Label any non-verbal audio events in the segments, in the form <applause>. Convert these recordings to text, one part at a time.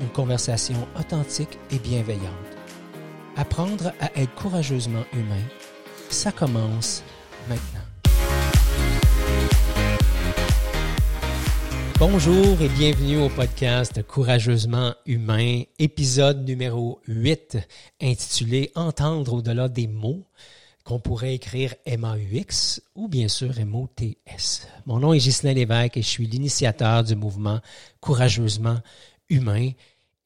une conversation authentique et bienveillante. Apprendre à être courageusement humain, ça commence maintenant. Bonjour et bienvenue au podcast Courageusement humain, épisode numéro 8, intitulé Entendre au-delà des mots qu'on pourrait écrire M-A-U-X ou bien sûr M-O-T-S. Mon nom est Ghislain Lévesque et je suis l'initiateur du mouvement Courageusement humain.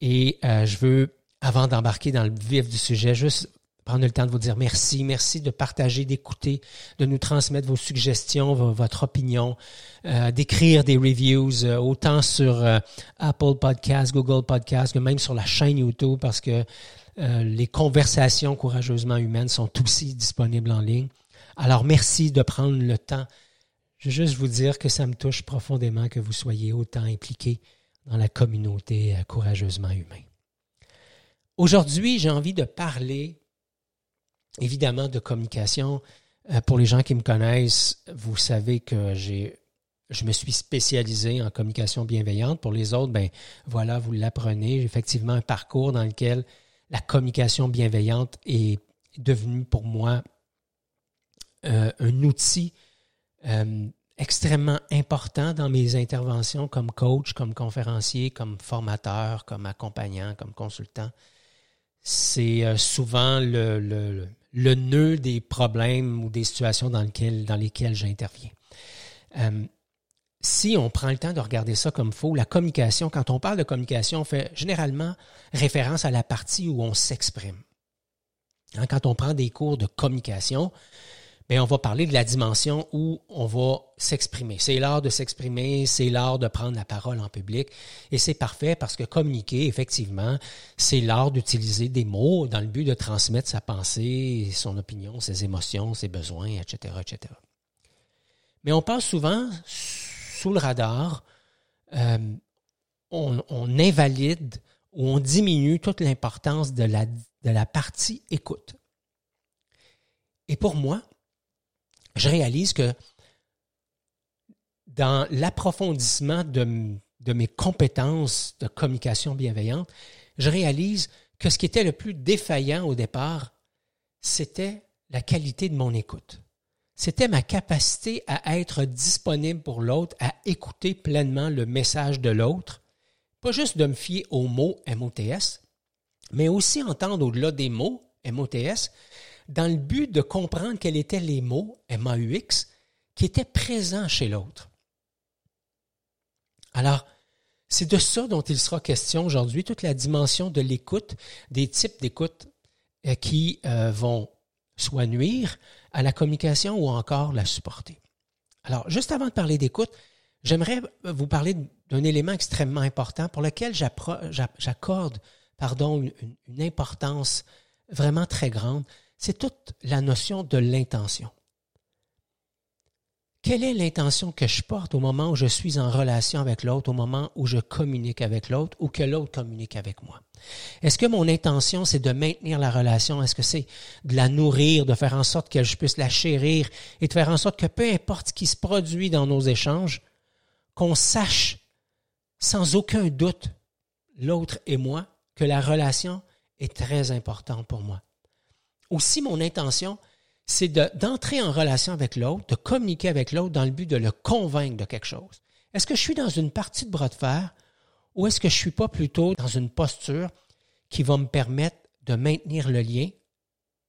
Et euh, je veux, avant d'embarquer dans le vif du sujet, juste prendre le temps de vous dire merci. Merci de partager, d'écouter, de nous transmettre vos suggestions, votre opinion, euh, d'écrire des reviews, euh, autant sur Apple Podcasts, Google Podcasts, que même sur la chaîne YouTube, parce que les conversations courageusement humaines sont aussi disponibles en ligne. Alors, merci de prendre le temps. Je veux juste vous dire que ça me touche profondément que vous soyez autant impliqués dans la communauté euh, courageusement humain. Aujourd'hui, j'ai envie de parler évidemment de communication. Euh, pour les gens qui me connaissent, vous savez que je me suis spécialisé en communication bienveillante. Pour les autres, ben voilà, vous l'apprenez. J'ai effectivement un parcours dans lequel la communication bienveillante est devenue pour moi euh, un outil extrêmement important dans mes interventions comme coach, comme conférencier, comme formateur, comme accompagnant, comme consultant. C'est euh, souvent le, le, nœud des problèmes ou des situations dans lesquelles, j'interviens si on prend le temps de regarder ça comme faux, la communication, quand on parle de communication, on fait généralement référence à la partie où on s'exprime. Hein, quand on prend des cours de communication, bien, on va parler de la dimension où on va s'exprimer. C'est l'art de s'exprimer, c'est l'art de prendre la parole en public. Et c'est parfait parce que communiquer, effectivement, c'est l'art d'utiliser des mots dans le but de transmettre sa pensée, son opinion, ses émotions, ses besoins, etc., etc. Mais on passe souvent sous le radar, euh, on, invalide ou on diminue toute l'importance de la, de la partie écoute. Et pour moi, je réalise que dans l'approfondissement de, mes compétences de communication bienveillante, je réalise que ce qui était le plus défaillant au départ, c'était la qualité de mon écoute. C'était ma capacité à être disponible pour l'autre, à écouter pleinement le message de l'autre, pas juste de me fier aux mots MOTS, mais aussi entendre au-delà des mots MOTS, dans le but de comprendre quels étaient les mots MAUX qui étaient présents chez l'autre. Alors, c'est de ça dont il sera question aujourd'hui, toute la dimension de l'écoute, des types d'écoute euh, qui euh, vont soit nuire à la communication ou encore la supporter. Alors, juste avant de parler d'écoute, j'aimerais vous parler d'un élément extrêmement important pour lequel j'accorde pardon, une importance vraiment très grande. C'est toute la notion de l'intention. Quelle est l'intention que je porte au moment où je suis en relation avec l'autre, au moment où je communique avec l'autre ou que l'autre communique avec moi? Est-ce que mon intention, c'est de maintenir la relation? Est-ce que c'est de la nourrir, de faire en sorte que je puisse la chérir et de faire en sorte que peu importe ce qui se produit dans nos échanges, qu'on sache sans aucun doute, l'autre et moi, que la relation est très importante pour moi. Aussi, mon intention, c'est d'entrer en relation avec l'autre, de communiquer avec l'autre dans le but de le convaincre de quelque chose. Est-ce que je suis dans une partie de bras de fer ou est-ce que je suis pas plutôt dans une posture qui va me permettre de maintenir le lien,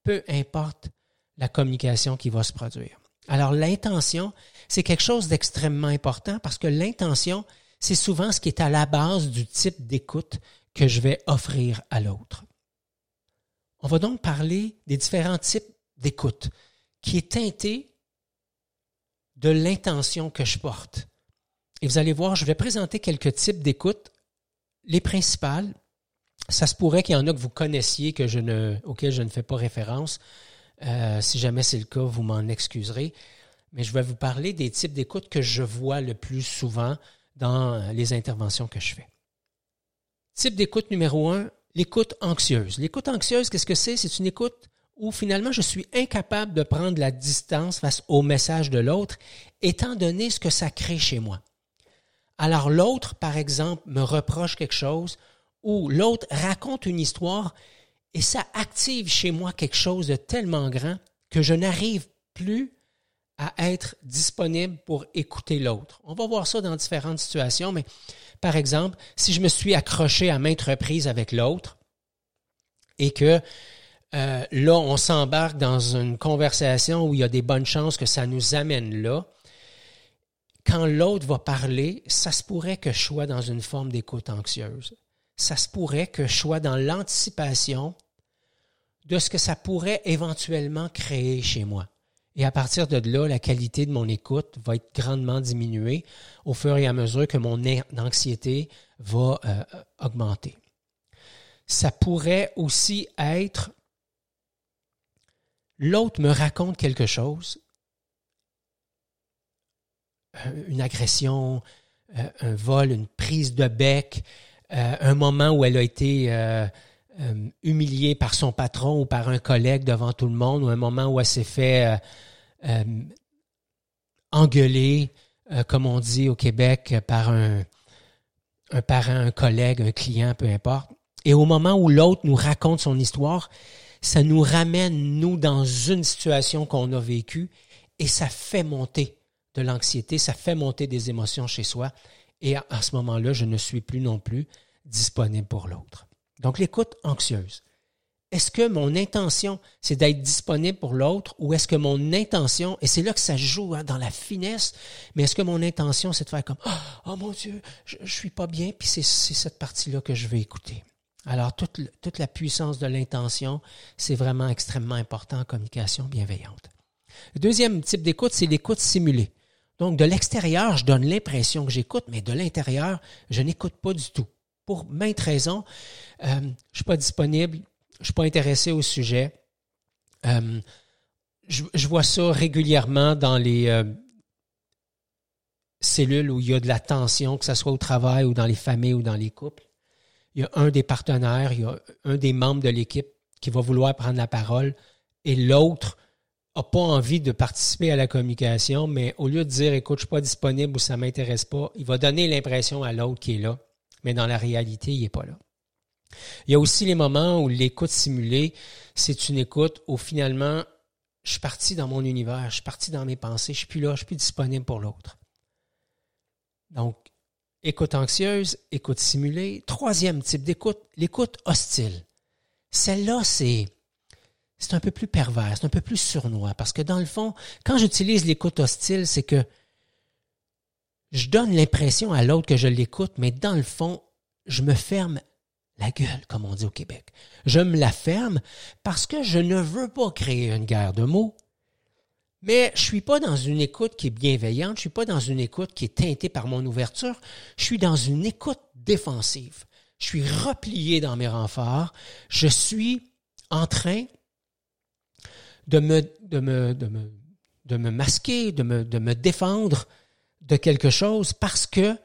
peu importe la communication qui va se produire? Alors l'intention, c'est quelque chose d'extrêmement important parce que l'intention, c'est souvent ce qui est à la base du type d'écoute que je vais offrir à l'autre. On va donc parler des différents types d'écoute qui est teinté de l'intention que je porte. Et vous allez voir, je vais présenter quelques types d'écoute, les principales, Ça se pourrait qu'il y en a que vous connaissiez que je ne, auxquels je ne fais pas référence. Euh, si jamais c'est le cas, vous m'en excuserez. Mais je vais vous parler des types d'écoute que je vois le plus souvent dans les interventions que je fais. Type d'écoute numéro un, l'écoute anxieuse. L'écoute anxieuse, qu'est-ce que c'est? C'est une écoute où finalement je suis incapable de prendre la distance face au message de l'autre, étant donné ce que ça crée chez moi. Alors l'autre, par exemple, me reproche quelque chose ou l'autre raconte une histoire et ça active chez moi quelque chose de tellement grand que je n'arrive plus à être disponible pour écouter l'autre. On va voir ça dans différentes situations, mais par exemple, si je me suis accroché à maintes reprises avec l'autre et que euh, là, on s'embarque dans une conversation où il y a des bonnes chances que ça nous amène là, quand l'autre va parler, ça se pourrait que je sois dans une forme d'écoute anxieuse. Ça se pourrait que je sois dans l'anticipation de ce que ça pourrait éventuellement créer chez moi. Et à partir de là, la qualité de mon écoute va être grandement diminuée au fur et à mesure que mon anxiété va euh, augmenter. Ça pourrait aussi être l'autre me raconte quelque chose, euh, une agression, euh, un vol, une prise de bec, un moment où elle a été euh, humiliée par son patron ou par un collègue devant tout le monde, ou un moment où elle s'est fait euh, euh, engueuler, comme on dit au Québec, par un, un parent, un collègue, un client, peu importe. Et au moment où l'autre nous raconte son histoire, ça nous ramène, nous, dans une situation qu'on a vécue et ça fait monter de l'anxiété, ça fait monter des émotions chez soi. Et à ce moment-là, je ne suis plus non plus disponible pour l'autre. Donc, l'écoute anxieuse. Est-ce que mon intention, c'est d'être disponible pour l'autre ou est-ce que mon intention, et c'est là que ça joue hein, dans la finesse, mais est-ce que mon intention, c'est de faire comme oh, oh mon Dieu, je, ne suis pas bien, puis c'est cette partie-là que je vais écouter. Alors, toute, toute la puissance de l'intention, c'est vraiment extrêmement important en communication bienveillante. Le deuxième type d'écoute, c'est l'écoute simulée. Donc, de l'extérieur, je donne l'impression que j'écoute, mais de l'intérieur, je n'écoute pas du tout pour maintes raisons. Euh, je ne suis pas disponible, je ne suis pas intéressé au sujet. Euh, je, vois ça régulièrement dans les euh, cellules où il y a de la tension, que ce soit au travail ou dans les familles ou dans les couples. Il y a un des partenaires, il y a un des membres de l'équipe qui va vouloir prendre la parole et l'autre n'a pas envie de participer à la communication, mais au lieu de dire écoute, je ne suis pas disponible ou ça ne m'intéresse pas, il va donner l'impression à l'autre qui est là mais dans la réalité, il n'est pas là. Il y a aussi les moments où l'écoute simulée, c'est une écoute où finalement, je suis parti dans mon univers, je suis parti dans mes pensées, je suis plus là, je suis plus disponible pour l'autre. Donc, écoute anxieuse, écoute simulée. Troisième type d'écoute, l'écoute hostile. Celle-là, c'est, c'est un peu plus pervers, c'est un peu plus surnois, parce que dans le fond, quand j'utilise l'écoute hostile, c'est que je donne l'impression à l'autre que je l'écoute, mais dans le fond, je me ferme la gueule, comme on dit au Québec. Je me la ferme parce que je ne veux pas créer une guerre de mots. Mais je suis pas dans une écoute qui est bienveillante, je suis pas dans une écoute qui est teintée par mon ouverture, je suis dans une écoute défensive. Je suis replié dans mes renforts, je suis en train de me, de me, de me, de me masquer, de me, de me défendre de quelque chose parce que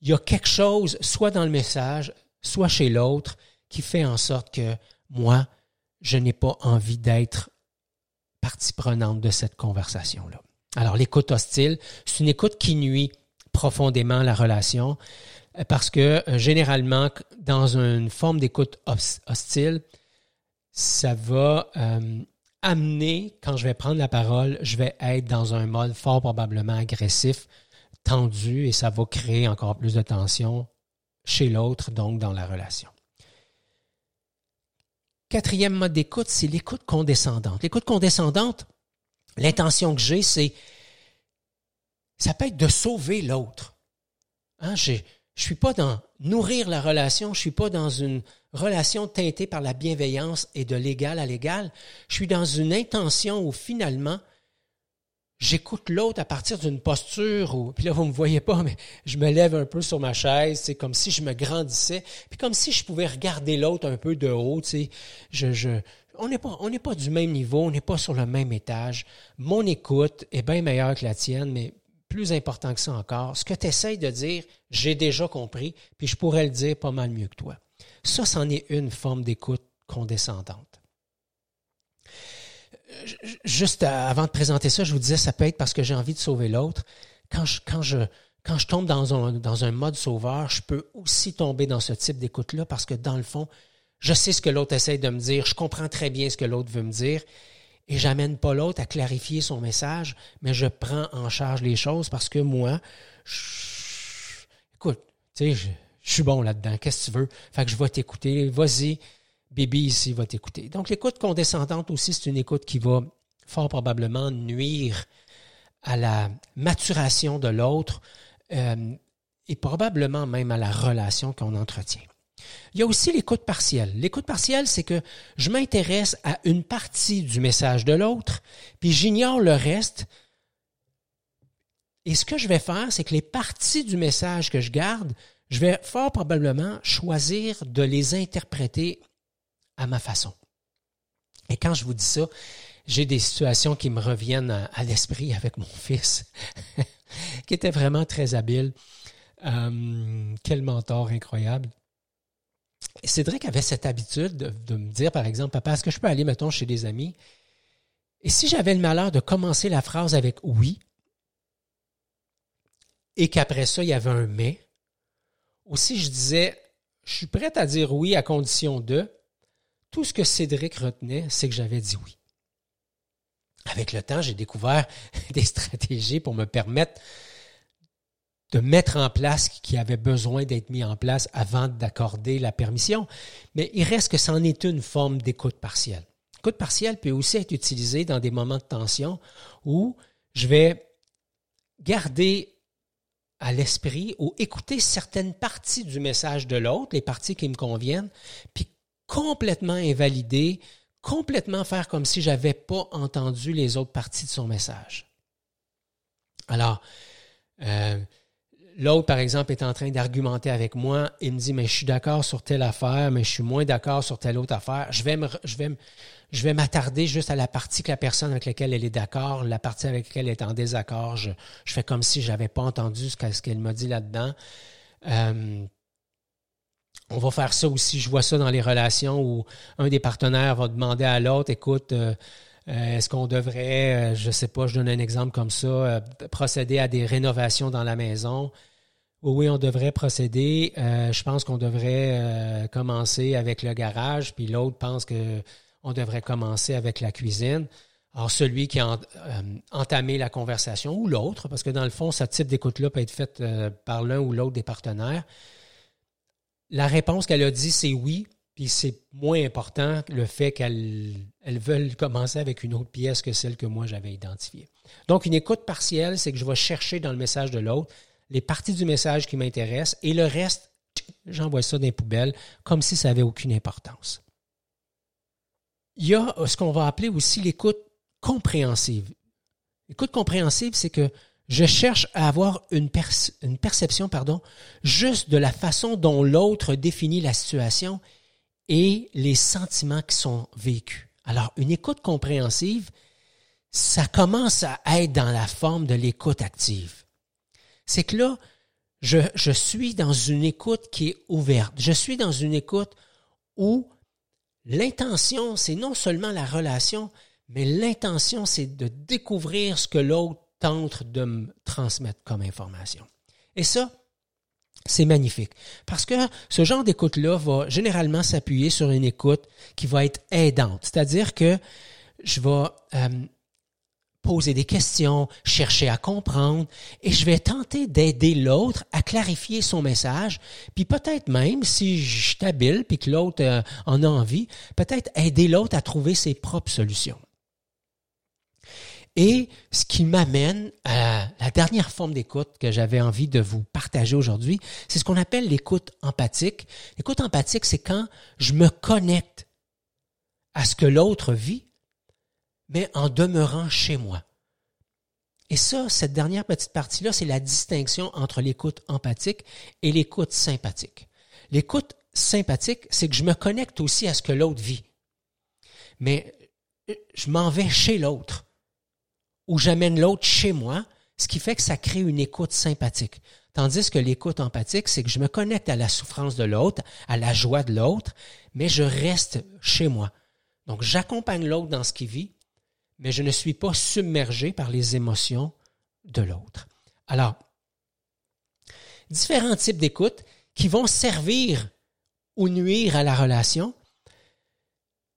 il y a quelque chose, soit dans le message, soit chez l'autre, qui fait en sorte que moi, je n'ai pas envie d'être partie prenante de cette conversation-là. Alors, l'écoute hostile, c'est une écoute qui nuit profondément la relation parce que euh, généralement, dans une forme d'écoute hostile, ça va euh, amener, quand je vais prendre la parole, je vais être dans un mode fort probablement agressif, tendu, et ça va créer encore plus de tension chez l'autre, donc dans la relation. Quatrième mode d'écoute, c'est l'écoute condescendante. L'écoute condescendante, l'intention que j'ai, c'est, ça peut être de sauver l'autre. Hein, je ne suis pas dans nourrir la relation, je suis pas dans une relation teintée par la bienveillance et de l'égal à l'égal. Je suis dans une intention où finalement, j'écoute l'autre à partir d'une posture où, puis là, vous me voyez pas, mais je me lève un peu sur ma chaise, c'est comme si je me grandissais, puis comme si je pouvais regarder l'autre un peu de haut, tu sais. Je, je, on n'est pas, on n'est pas du même niveau, on n'est pas sur le même étage. Mon écoute est bien meilleure que la tienne, mais plus important que ça encore, ce que tu essayes de dire, j'ai déjà compris, puis je pourrais le dire pas mal mieux que toi. Ça, c'en est une forme d'écoute condescendante juste avant de présenter ça, je vous disais, ça peut être parce que j'ai envie de sauver l'autre. Quand je, quand, je, quand je tombe dans un, dans un mode sauveur, je peux aussi tomber dans ce type d'écoute-là parce que dans le fond, je sais ce que l'autre essaie de me dire, je comprends très bien ce que l'autre veut me dire et j'amène pas l'autre à clarifier son message, mais je prends en charge les choses parce que moi, écoute, tu sais, je, suis bon là-dedans, qu'est-ce que tu veux? Fait que je vais t'écouter, vas-y, Bibi ici va t'écouter. Donc l'écoute condescendante aussi, c'est une écoute qui va fort probablement nuire à la maturation de l'autre euh, et probablement même à la relation qu'on entretient. Il y a aussi l'écoute partielle. L'écoute partielle, c'est que je m'intéresse à une partie du message de l'autre, puis j'ignore le reste. Et ce que je vais faire, c'est que les parties du message que je garde, je vais fort probablement choisir de les interpréter à ma façon. Et quand je vous dis ça, j'ai des situations qui me reviennent à, l'esprit avec mon <laughs> fils, qui était vraiment très habile. Euh, quel mentor incroyable. Cédric avait cette habitude de, me dire, par exemple, Papa, est-ce que je peux aller, mettons, chez des amis? Et si j'avais le malheur de commencer la phrase avec oui, et qu'après ça, il y avait un mais, ou si je disais, je suis prête à dire oui à condition de, tout ce que Cédric retenait, c'est que j'avais dit oui. Avec le temps, j'ai découvert <laughs> des stratégies pour me permettre de mettre en place ce qui avait besoin d'être mis en place avant d'accorder la permission. Mais il reste que c'en est une forme d'écoute partielle. L'écoute partielle peut aussi être utilisée dans des moments de tension où je vais garder à l'esprit ou écouter certaines parties du message de l'autre, les parties qui me conviennent, puis complètement invalider, complètement faire comme si j'avais pas entendu les autres parties de son message. Alors, euh, l'autre, par exemple, est en train d'argumenter avec moi. Il me dit, mais je suis d'accord sur telle affaire, mais je suis moins d'accord sur telle autre affaire. Je vais je je m'attarder juste à la partie que la personne avec laquelle elle est d'accord, la partie avec laquelle elle est en désaccord. Je, je fais comme si j'avais pas entendu ce qu'elle m'a dit là-dedans. Euh, on va faire ça aussi. Je vois ça dans les relations où un des partenaires va demander à l'autre, écoute, euh, euh, est-ce qu'on devrait, euh, je sais pas, je donne un exemple comme ça, procéder à des rénovations dans la maison? Oui, on devrait procéder. je pense qu'on devrait commencer avec le garage, puis l'autre pense que on devrait commencer avec la cuisine. Alors, celui qui a entamé la conversation ou l'autre, parce que dans le fond, ce type d'écoute-là peut être fait par l'un ou l'autre des partenaires, la réponse qu'elle a dit, c'est oui, puis c'est moins important le fait qu'elles elles veulent commencer avec une autre pièce que celle que moi j'avais identifiée. Donc, une écoute partielle, c'est que je vais chercher dans le message de l'autre les parties du message qui m'intéressent et le reste, j'envoie ça dans les poubelles comme si ça n'avait aucune importance. Il y a ce qu'on va appeler aussi l'écoute compréhensive. L'écoute compréhensive, c'est que je cherche à avoir une, une perception pardon, juste de la façon dont l'autre définit la situation et les sentiments qui sont vécus. Alors, une écoute compréhensive, ça commence à être dans la forme de l'écoute active. C'est que là, je, suis dans une écoute qui est ouverte. Je suis dans une écoute où l'intention, c'est non seulement la relation, mais l'intention, c'est de découvrir ce que l'autre tente de me transmettre comme information. Et ça, c'est magnifique. Parce que ce genre d'écoute-là va généralement s'appuyer sur une écoute qui va être aidante. C'est-à-dire que je vais euh, poser des questions, chercher à comprendre, et je vais tenter d'aider l'autre à clarifier son message, puis peut-être même, si je suis habile, puis que l'autre euh, en a envie, peut-être aider l'autre à trouver ses propres solutions. Et ce qui m'amène à la dernière forme d'écoute que j'avais envie de vous partager aujourd'hui, c'est ce qu'on appelle l'écoute empathique. L'écoute empathique, c'est quand je me connecte à ce que l'autre vit, mais en demeurant chez moi. Et ça, cette dernière petite partie-là, c'est la distinction entre l'écoute empathique et l'écoute sympathique. L'écoute sympathique, c'est que je me connecte aussi à ce que l'autre vit. Mais je m'en vais chez l'autre ou j'amène l'autre chez moi, ce qui fait que ça crée une écoute sympathique. Tandis que l'écoute empathique, c'est que je me connecte à la souffrance de l'autre, à la joie de l'autre, mais je reste chez moi. Donc j'accompagne l'autre dans ce qu'il vit, mais je ne suis pas submergé par les émotions de l'autre. Alors, différents types d'écoute qui vont servir ou nuire à la relation.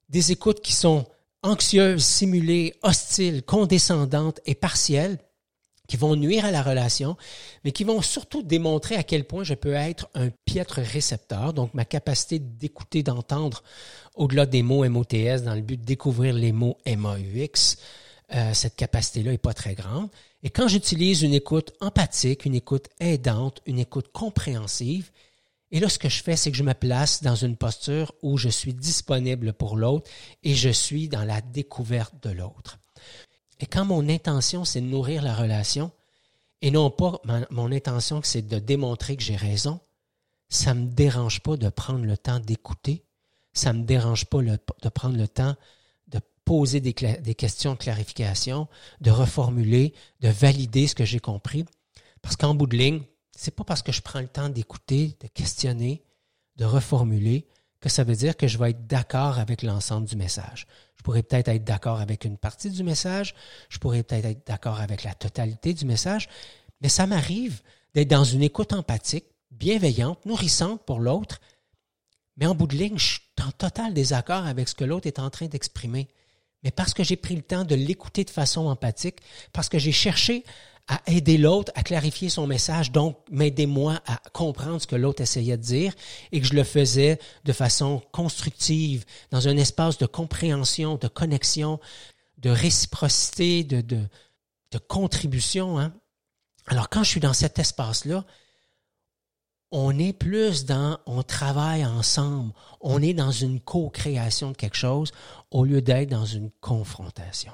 Des écoutes qui sont anxieuses, simulées, hostiles, condescendantes et partielles, qui vont nuire à la relation, mais qui vont surtout démontrer à quel point je peux être un piètre récepteur, donc ma capacité d'écouter, d'entendre au-delà des mots MOTS dans le but de découvrir les mots MAUX, euh, cette capacité-là n'est pas très grande. Et quand j'utilise une écoute empathique, une écoute aidante, une écoute compréhensive, et là, ce que je fais, c'est que je me place dans une posture où je suis disponible pour l'autre et je suis dans la découverte de l'autre. Et quand mon intention, c'est de nourrir la relation, et non pas mon intention, c'est de démontrer que j'ai raison, ça ne me dérange pas de prendre le temps d'écouter, ça ne me dérange pas de prendre le temps de poser des, des questions de clarification, de reformuler, de valider ce que j'ai compris. Parce qu'en bout de ligne, c'est pas parce que je prends le temps d'écouter, de questionner, de reformuler, que ça veut dire que je vais être d'accord avec l'ensemble du message. Je pourrais peut-être être, d'accord avec une partie du message, je pourrais peut-être être, d'accord avec la totalité du message, mais ça m'arrive d'être dans une écoute empathique, bienveillante, nourrissante pour l'autre, mais en bout de ligne, je suis en total désaccord avec ce que l'autre est en train d'exprimer. Mais parce que j'ai pris le temps de l'écouter de façon empathique, parce que j'ai cherché à aider l'autre à clarifier son message, donc m'aider-moi à comprendre ce que l'autre essayait de dire et que je le faisais de façon constructive, dans un espace de compréhension, de connexion, de réciprocité, de, de, contribution. Hein. Alors quand je suis dans cet espace-là, on est plus dans, on travaille ensemble, on est dans une co-création de quelque chose au lieu d'être dans une confrontation.